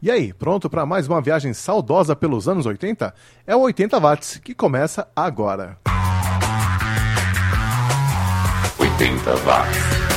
E aí, pronto para mais uma viagem saudosa pelos anos 80? É o 80 watts que começa agora. 80 watts.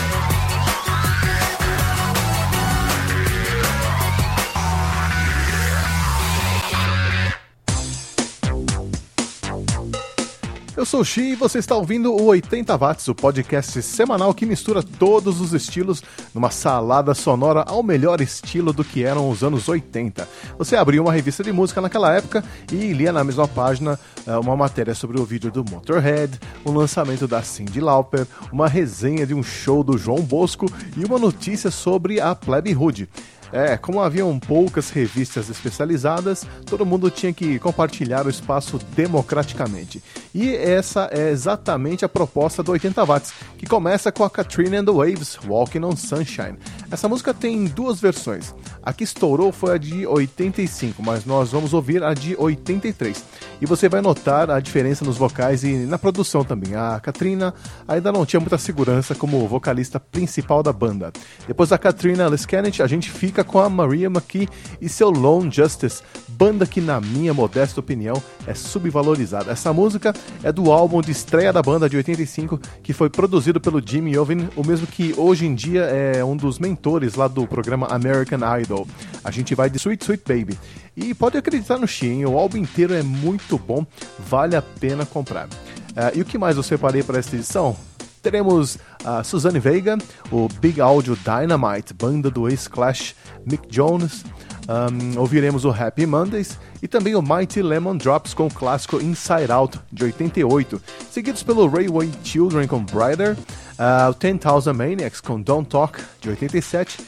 Eu sou o Xi e você está ouvindo o 80 Watts, o podcast semanal que mistura todos os estilos numa salada sonora ao melhor estilo do que eram os anos 80. Você abriu uma revista de música naquela época e lia na mesma página eh, uma matéria sobre o vídeo do Motorhead, o lançamento da Cyndi Lauper, uma resenha de um show do João Bosco e uma notícia sobre a Plebe Hood. É, como haviam poucas revistas especializadas, todo mundo tinha que compartilhar o espaço democraticamente. E essa é exatamente a proposta do 80 Watts, que começa com a Katrina and the Waves, Walking on Sunshine. Essa música tem duas versões. A que estourou foi a de 85, mas nós vamos ouvir a de 83. E você vai notar a diferença nos vocais e na produção também. A Katrina ainda não tinha muita segurança como vocalista principal da banda. Depois da Katrina Lescanet, a gente fica com a Maria McKee e seu Lone Justice, banda que, na minha modesta opinião, é subvalorizada. Essa música é do álbum de estreia da banda de 85, que foi produzido pelo Jimmy Iovine, o mesmo que hoje em dia é um dos mentores lá do programa American Idol. A gente vai de Sweet Sweet Baby. E pode acreditar no Shein, o álbum inteiro é muito bom, vale a pena comprar. Uh, e o que mais eu separei para esta edição? Teremos a Suzanne Vega, o Big Audio Dynamite, banda do ex-Clash Mick Jones. Um, ouviremos o Happy Mondays e também o Mighty Lemon Drops com o clássico Inside Out de 88, seguidos pelo Railway Children com Brighter, uh, o 10,000 Maniacs com Don't Talk de 87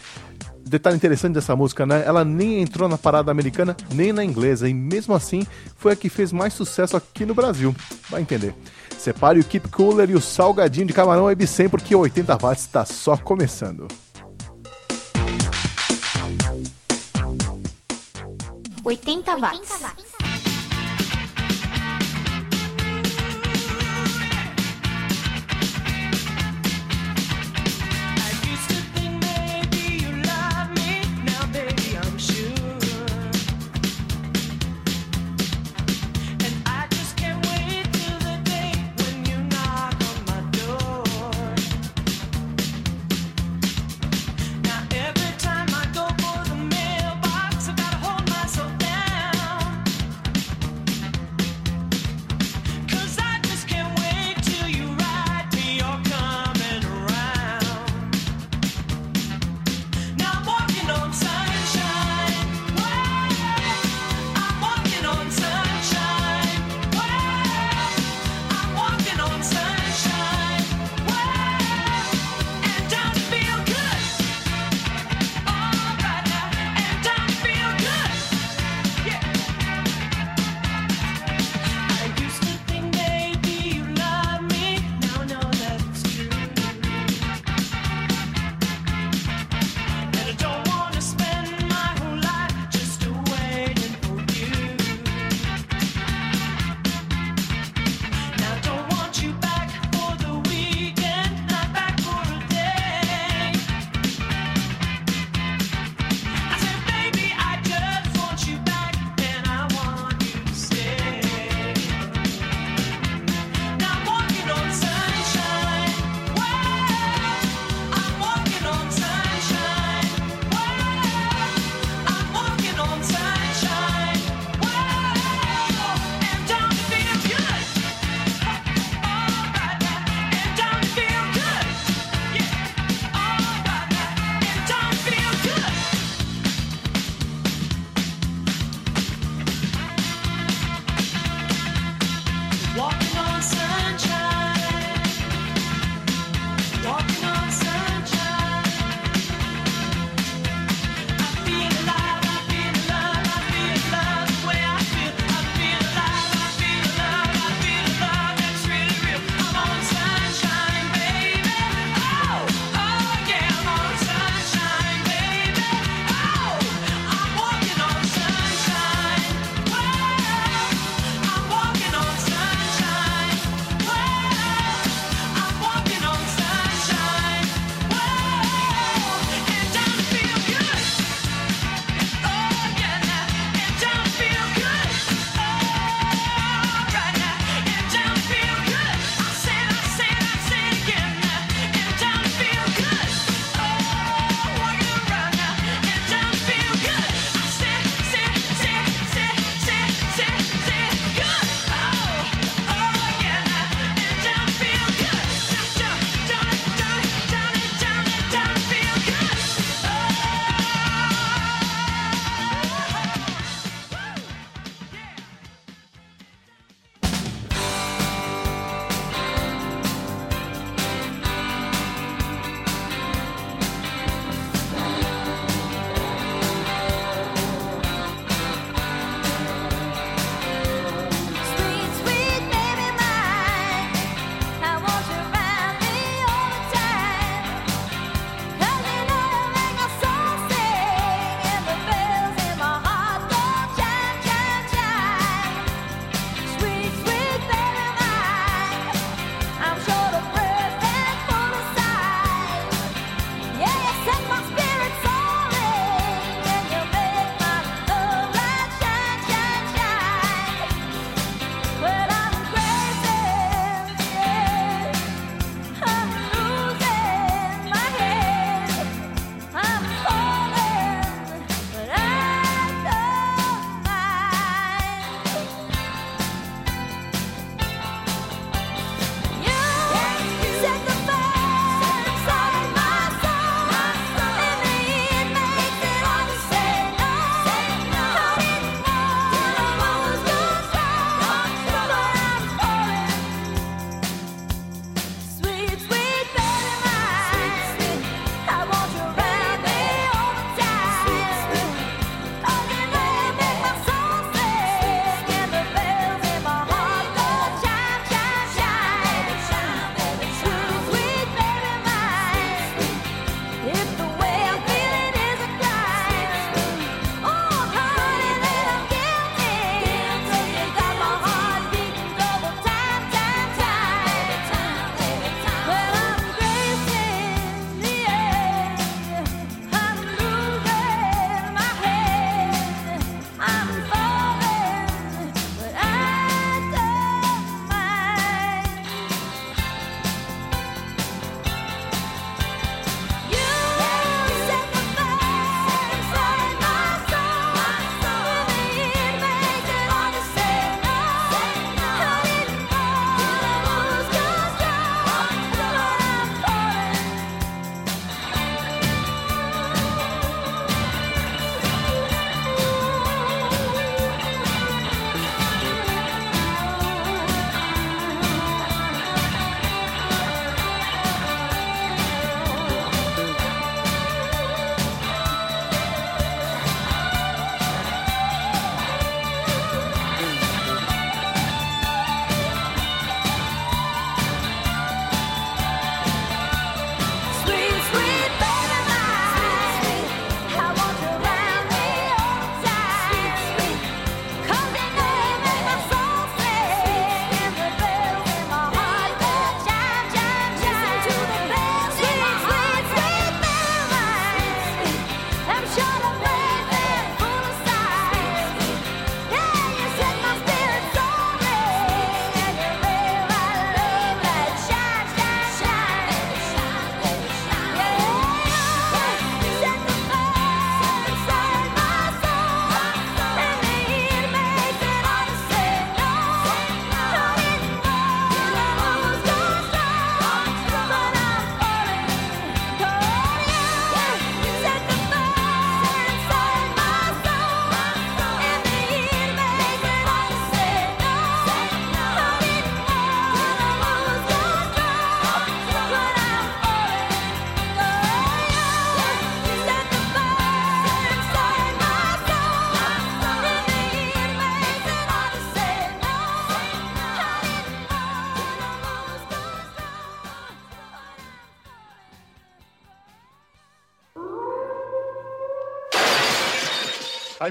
detalhe interessante dessa música, né? Ela nem entrou na parada americana nem na inglesa, e mesmo assim foi a que fez mais sucesso aqui no Brasil. Vai entender. Separe o Keep Cooler e o salgadinho de camarão Web 100 porque o 80 watts está só começando. 80 watts.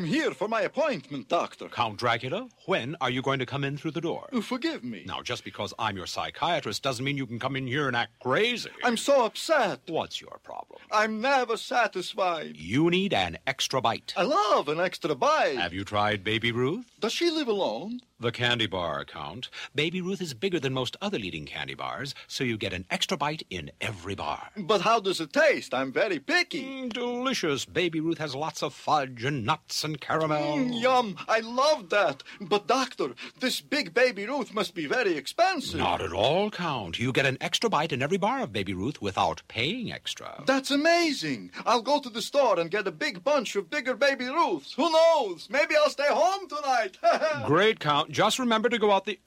I'm here for my appointment, Doctor. Count Dracula, when are you going to come in through the door? Oh, Forgive me. Now, just because I'm your psychiatrist doesn't mean you can come in here and act crazy. I'm so upset. What's your problem? I'm never satisfied. You need an extra bite. I love an extra bite. Have you tried Baby Ruth? Does she live alone? The candy bar account. Baby Ruth is bigger than most other leading candy bars, so you get an extra bite in every bar. But how does it taste? I'm very picky. Mm, delicious. Baby Ruth has lots of fudge and nuts and caramel. Mm, yum. I love that. But, Doctor, this big baby Ruth must be very expensive. Not at all, Count. You get an extra bite in every bar of Baby Ruth without paying extra. That's amazing. I'll go to the store and get a big bunch of bigger baby Ruths. Who knows? Maybe I'll stay home tonight. Great, Count. Just remember to go out the.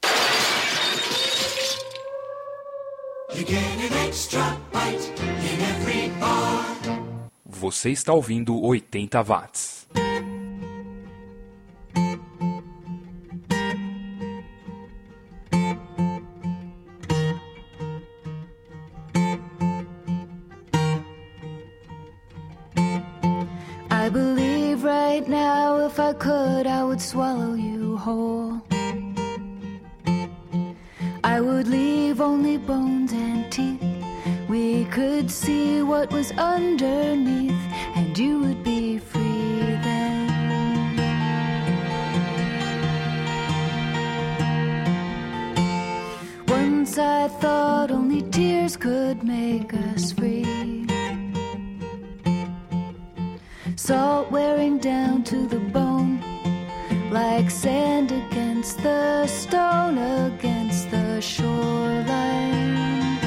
Você está ouvindo 80 watts. I believe right now if I could, I would swallow you whole. I would leave only bones and teeth. We could see what was underneath, and you would be free then. Once I thought only tears could make us free. Salt wearing down to the bone, like sand against the stone against the shoreline.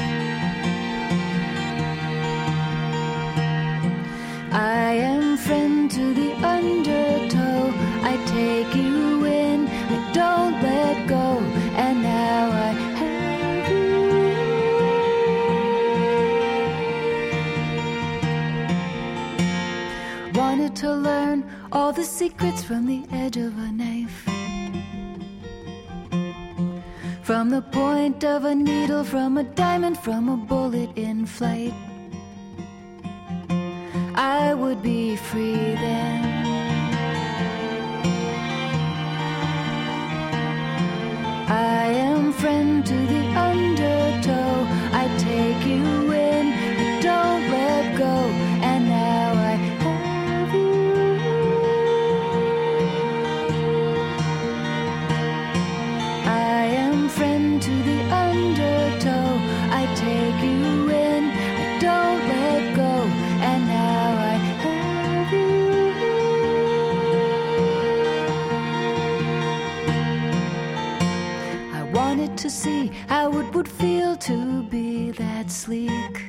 I am friend to the undertow. Secrets from the edge of a knife. From the point of a needle, from a diamond, from a bullet in flight. I would be free then. I am friend to the undertow. I take you see how it would feel to be that sleek.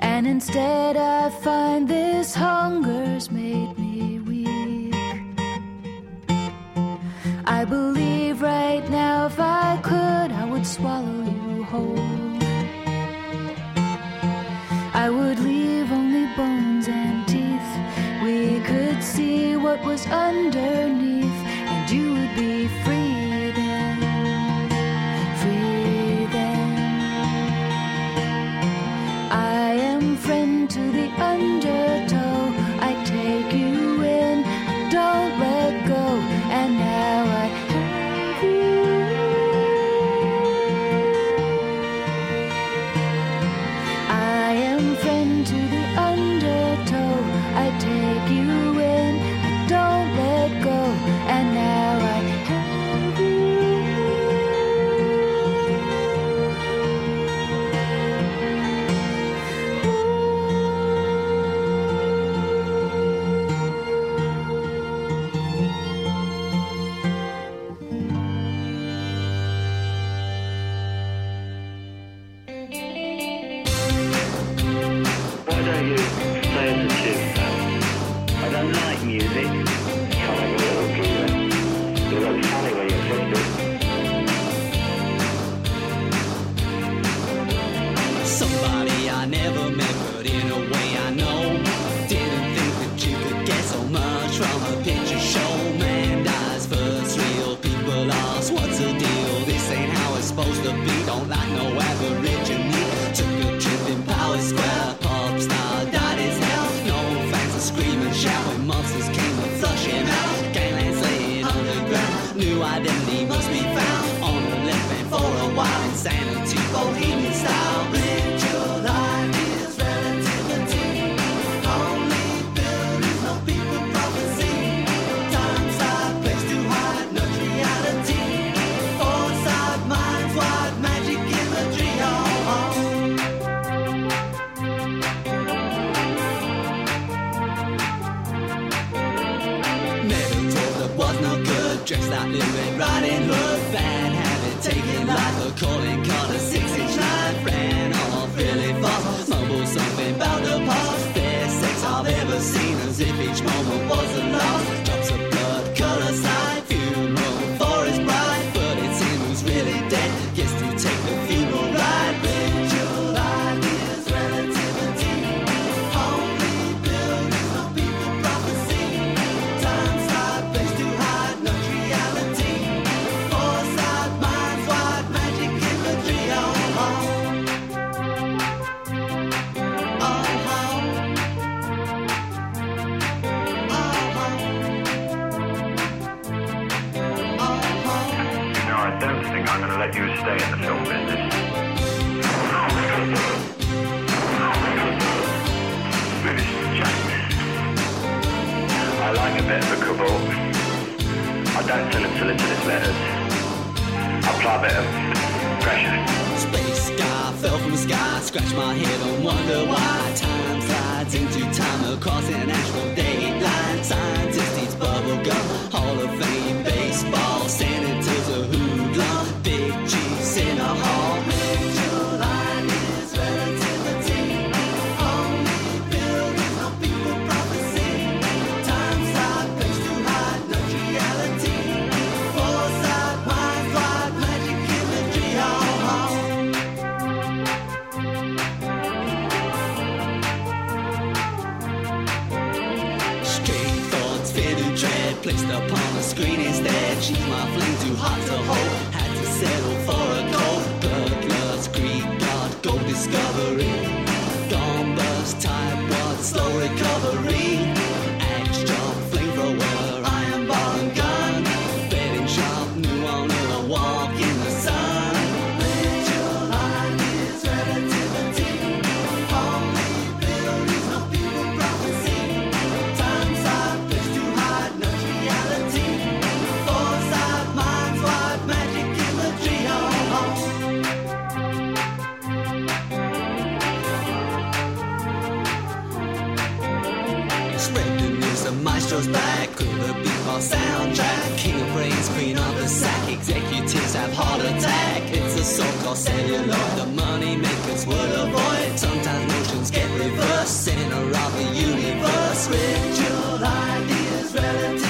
And instead, I find this hunger's made me weak. I believe right now, if I could, I would swallow you whole. I would leave only bones and teeth. We could see what was underneath, like Little Red Riding Hood, fan habit, taken life, a calling card, a six inch better. Apply better pressure. Space guy fell from the sky, scratch my head and wonder why. Time slides into time across an actual dateline. Scientist eats bubblegum, Hall of Fame baseball, senators a hoodlum, big chiefs in a hall. Placed upon the screen instead. She's my flame too hot to hold. Had to settle for a gold blood, blood's Greek god, gold discovery. Dawn burst, tide blood, slow recovery. so-called celluloid The money makers would avoid. Sometimes notions get reversed. Center of the universe Ritual ideas relative.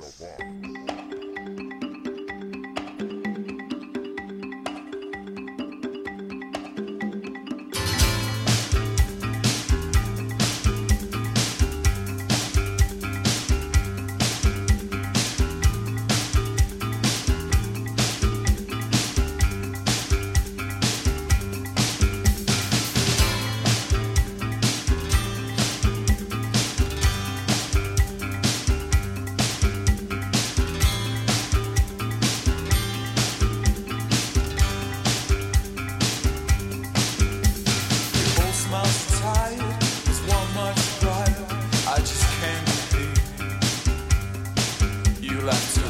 left.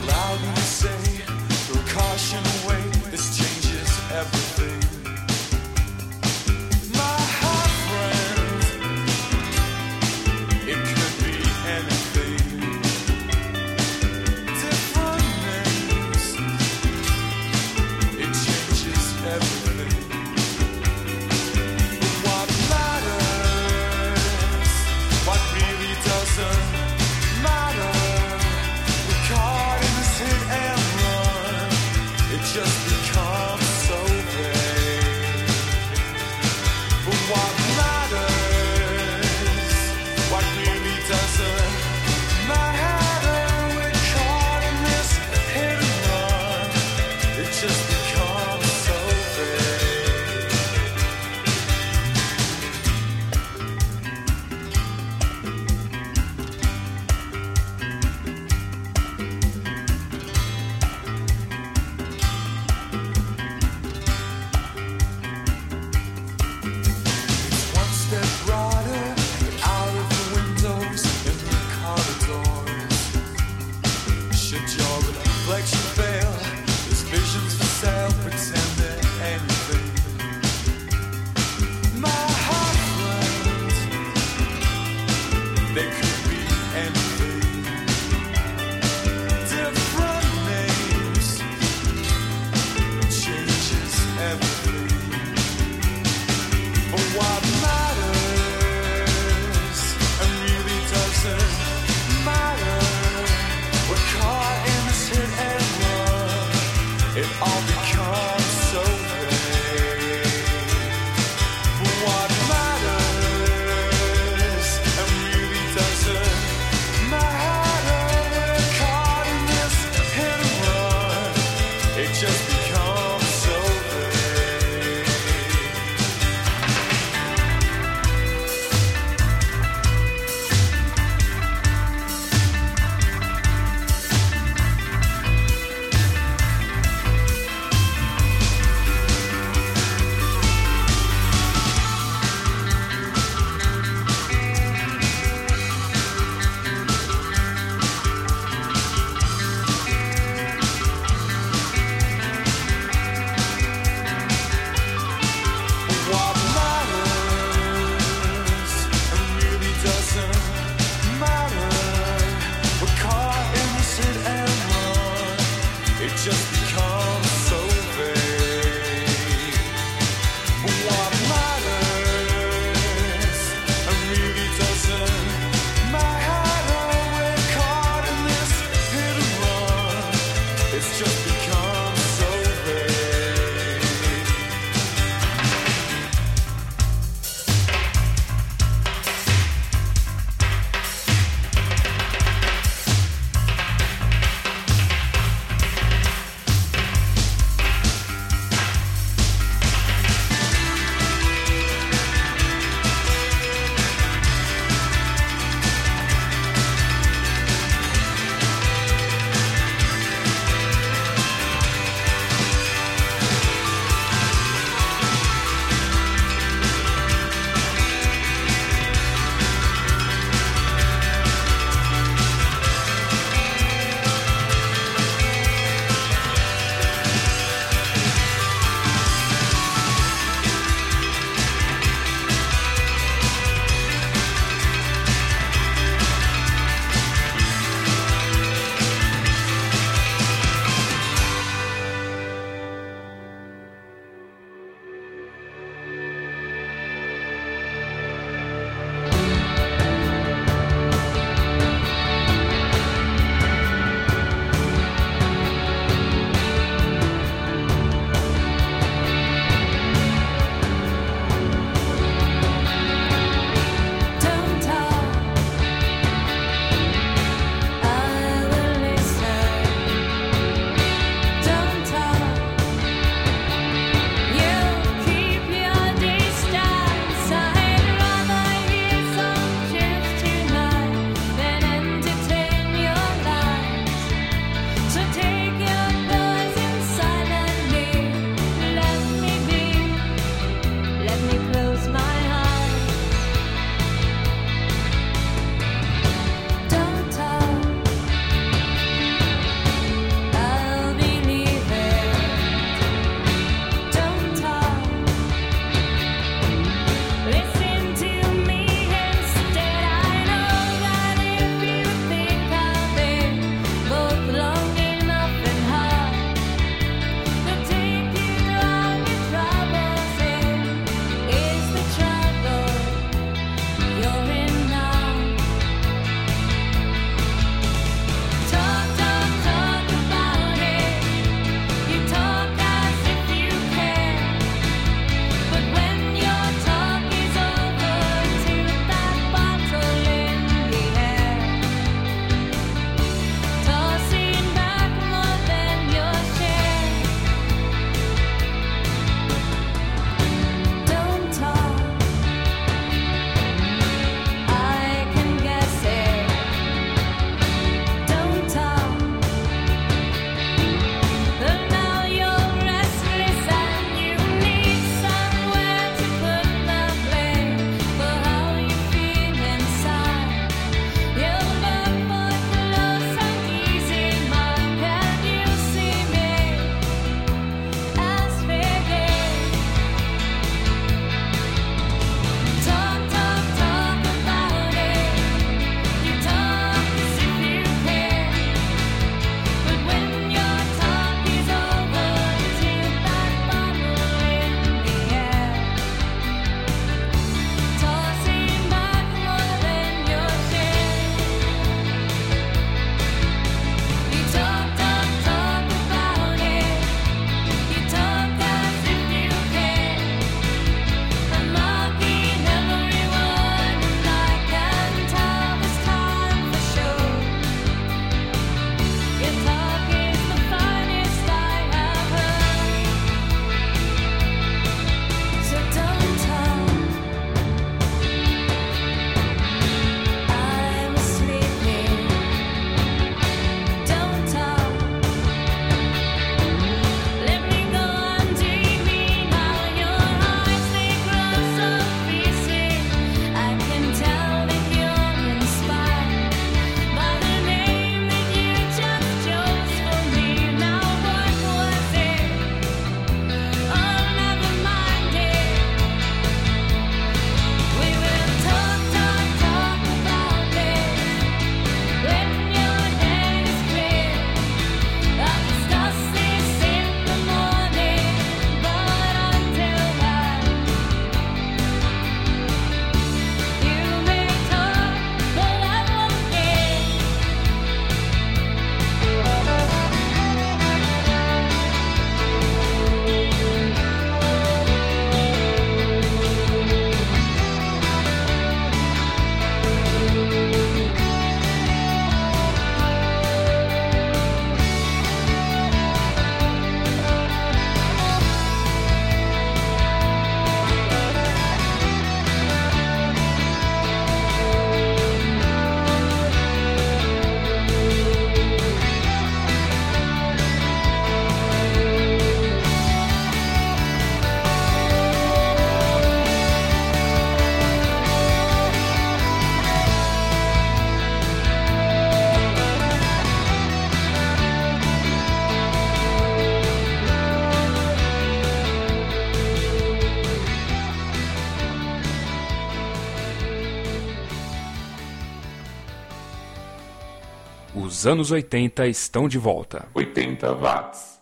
Os anos 80 estão de volta. 80 watts.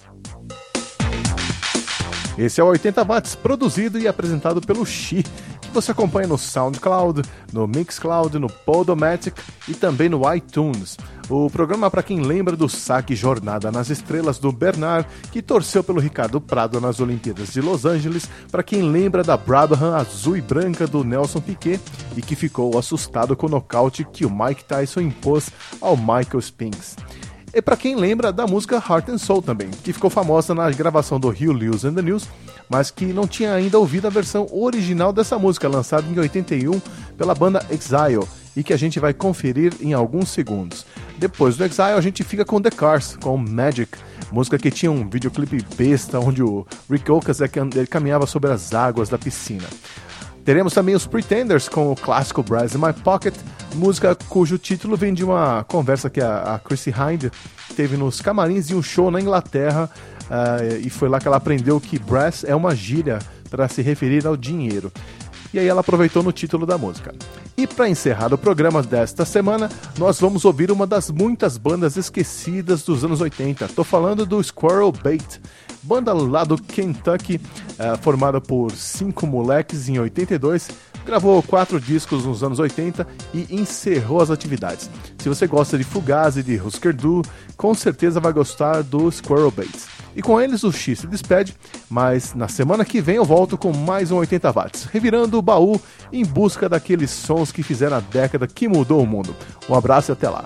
Esse é o 80 watts produzido e apresentado pelo Xi, você acompanha no SoundCloud, no Mixcloud, no Podomatic e também no iTunes. O programa para quem lembra do saque Jornada nas Estrelas do Bernard, que torceu pelo Ricardo Prado nas Olimpíadas de Los Angeles, para quem lembra da Brabham azul e branca do Nelson Piquet e que ficou assustado com o nocaute que o Mike Tyson impôs ao Michael Spinks. E para quem lembra da música Heart and Soul também, que ficou famosa na gravação do Hugh Lewis and the News, mas que não tinha ainda ouvido a versão original dessa música, lançada em 81 pela banda Exile, e que a gente vai conferir em alguns segundos. Depois do Exile, a gente fica com The Cars, com Magic, música que tinha um videoclipe besta onde o Rick Ocas ele caminhava sobre as águas da piscina. Teremos também os Pretenders com o clássico Brass in My Pocket, música cujo título vem de uma conversa que a, a Chrissy Hind teve nos camarins de um show na Inglaterra uh, e foi lá que ela aprendeu que brass é uma gíria para se referir ao dinheiro. E aí ela aproveitou no título da música. E para encerrar o programa desta semana, nós vamos ouvir uma das muitas bandas esquecidas dos anos 80. Estou falando do Squirrel Bait, banda lá do Kentucky, uh, formada por cinco moleques em 82, gravou quatro discos nos anos 80 e encerrou as atividades. Se você gosta de Fugazi e de Husker Du, com certeza vai gostar do Squirrel Bait. E com eles o X se despede, mas na semana que vem eu volto com mais um 80 watts, revirando o baú em busca daqueles sons que fizeram a década que mudou o mundo. Um abraço e até lá.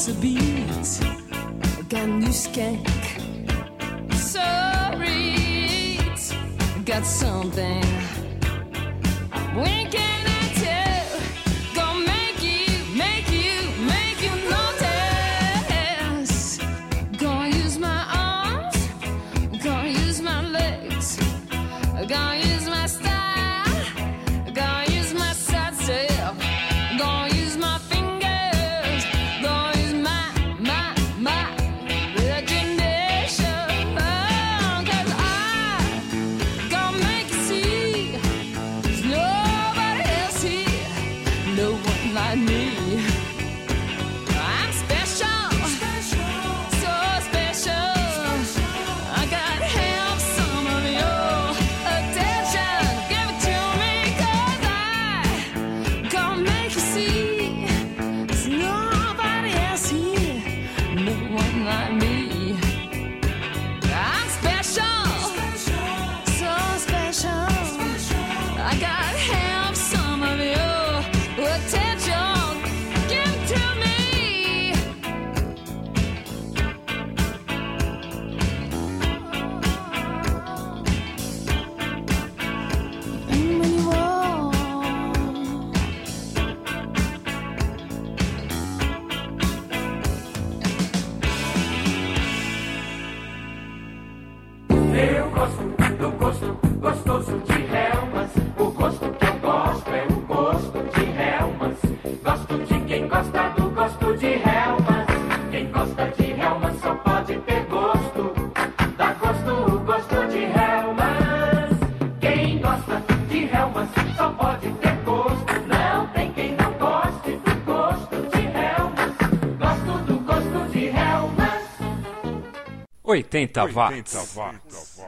miss a beat. Got new skank. Sorry, got something. 80 watts. 80 watts.